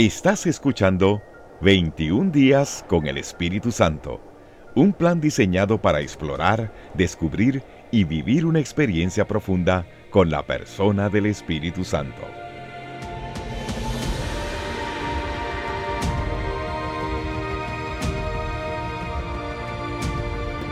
Estás escuchando 21 días con el Espíritu Santo, un plan diseñado para explorar, descubrir y vivir una experiencia profunda con la persona del Espíritu Santo.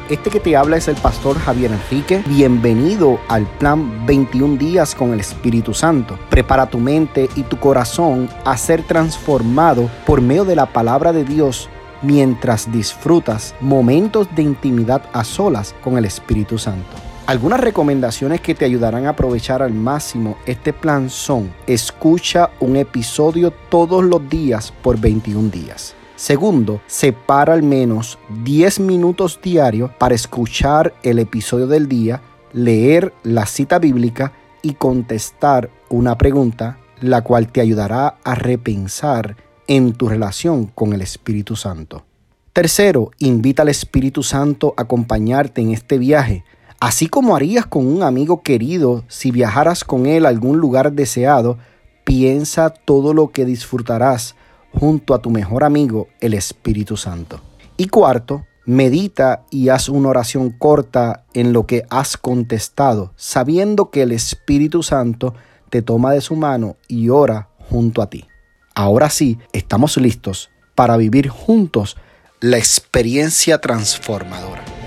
Este que te habla es el pastor Javier Enrique. Bienvenido al plan 21 días con el Espíritu Santo. Prepara tu mente y tu corazón a ser transformado por medio de la palabra de Dios mientras disfrutas momentos de intimidad a solas con el Espíritu Santo. Algunas recomendaciones que te ayudarán a aprovechar al máximo este plan son, escucha un episodio todos los días por 21 días. Segundo, separa al menos 10 minutos diarios para escuchar el episodio del día, leer la cita bíblica y contestar una pregunta, la cual te ayudará a repensar en tu relación con el Espíritu Santo. Tercero, invita al Espíritu Santo a acompañarte en este viaje, así como harías con un amigo querido si viajaras con él a algún lugar deseado, piensa todo lo que disfrutarás junto a tu mejor amigo, el Espíritu Santo. Y cuarto, medita y haz una oración corta en lo que has contestado, sabiendo que el Espíritu Santo te toma de su mano y ora junto a ti. Ahora sí, estamos listos para vivir juntos la experiencia transformadora.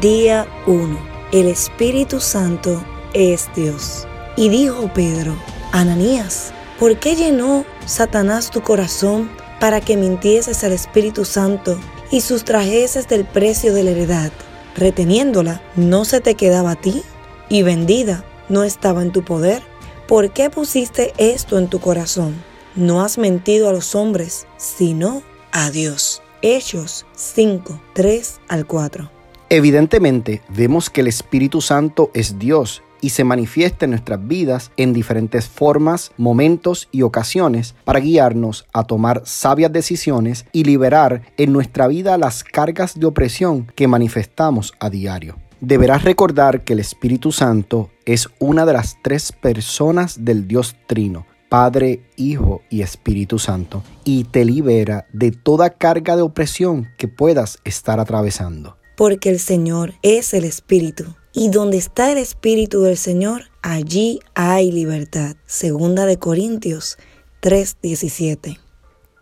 Día 1. El Espíritu Santo es Dios. Y dijo Pedro, Ananías, ¿por qué llenó Satanás tu corazón para que mintieses al Espíritu Santo y sustrajeses del precio de la heredad? Reteniéndola, ¿no se te quedaba a ti? Y vendida, ¿no estaba en tu poder? ¿Por qué pusiste esto en tu corazón? No has mentido a los hombres, sino a Dios. Hechos 5, 3 al 4. Evidentemente, vemos que el Espíritu Santo es Dios y se manifiesta en nuestras vidas en diferentes formas, momentos y ocasiones para guiarnos a tomar sabias decisiones y liberar en nuestra vida las cargas de opresión que manifestamos a diario. Deberás recordar que el Espíritu Santo es una de las tres personas del Dios Trino, Padre, Hijo y Espíritu Santo, y te libera de toda carga de opresión que puedas estar atravesando porque el Señor es el Espíritu. Y donde está el Espíritu del Señor, allí hay libertad. Segunda de Corintios 3:17.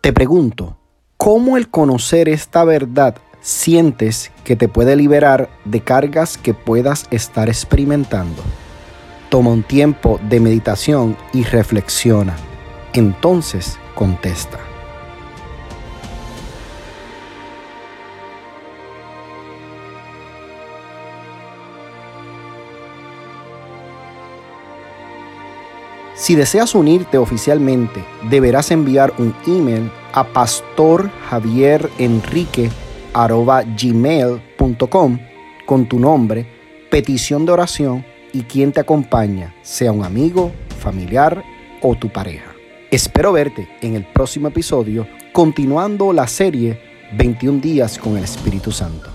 Te pregunto, ¿cómo el conocer esta verdad sientes que te puede liberar de cargas que puedas estar experimentando? Toma un tiempo de meditación y reflexiona. Entonces contesta. Si deseas unirte oficialmente, deberás enviar un email a pastorjavierenrique.gmail.com con tu nombre, petición de oración y quien te acompaña, sea un amigo, familiar o tu pareja. Espero verte en el próximo episodio continuando la serie 21 días con el Espíritu Santo.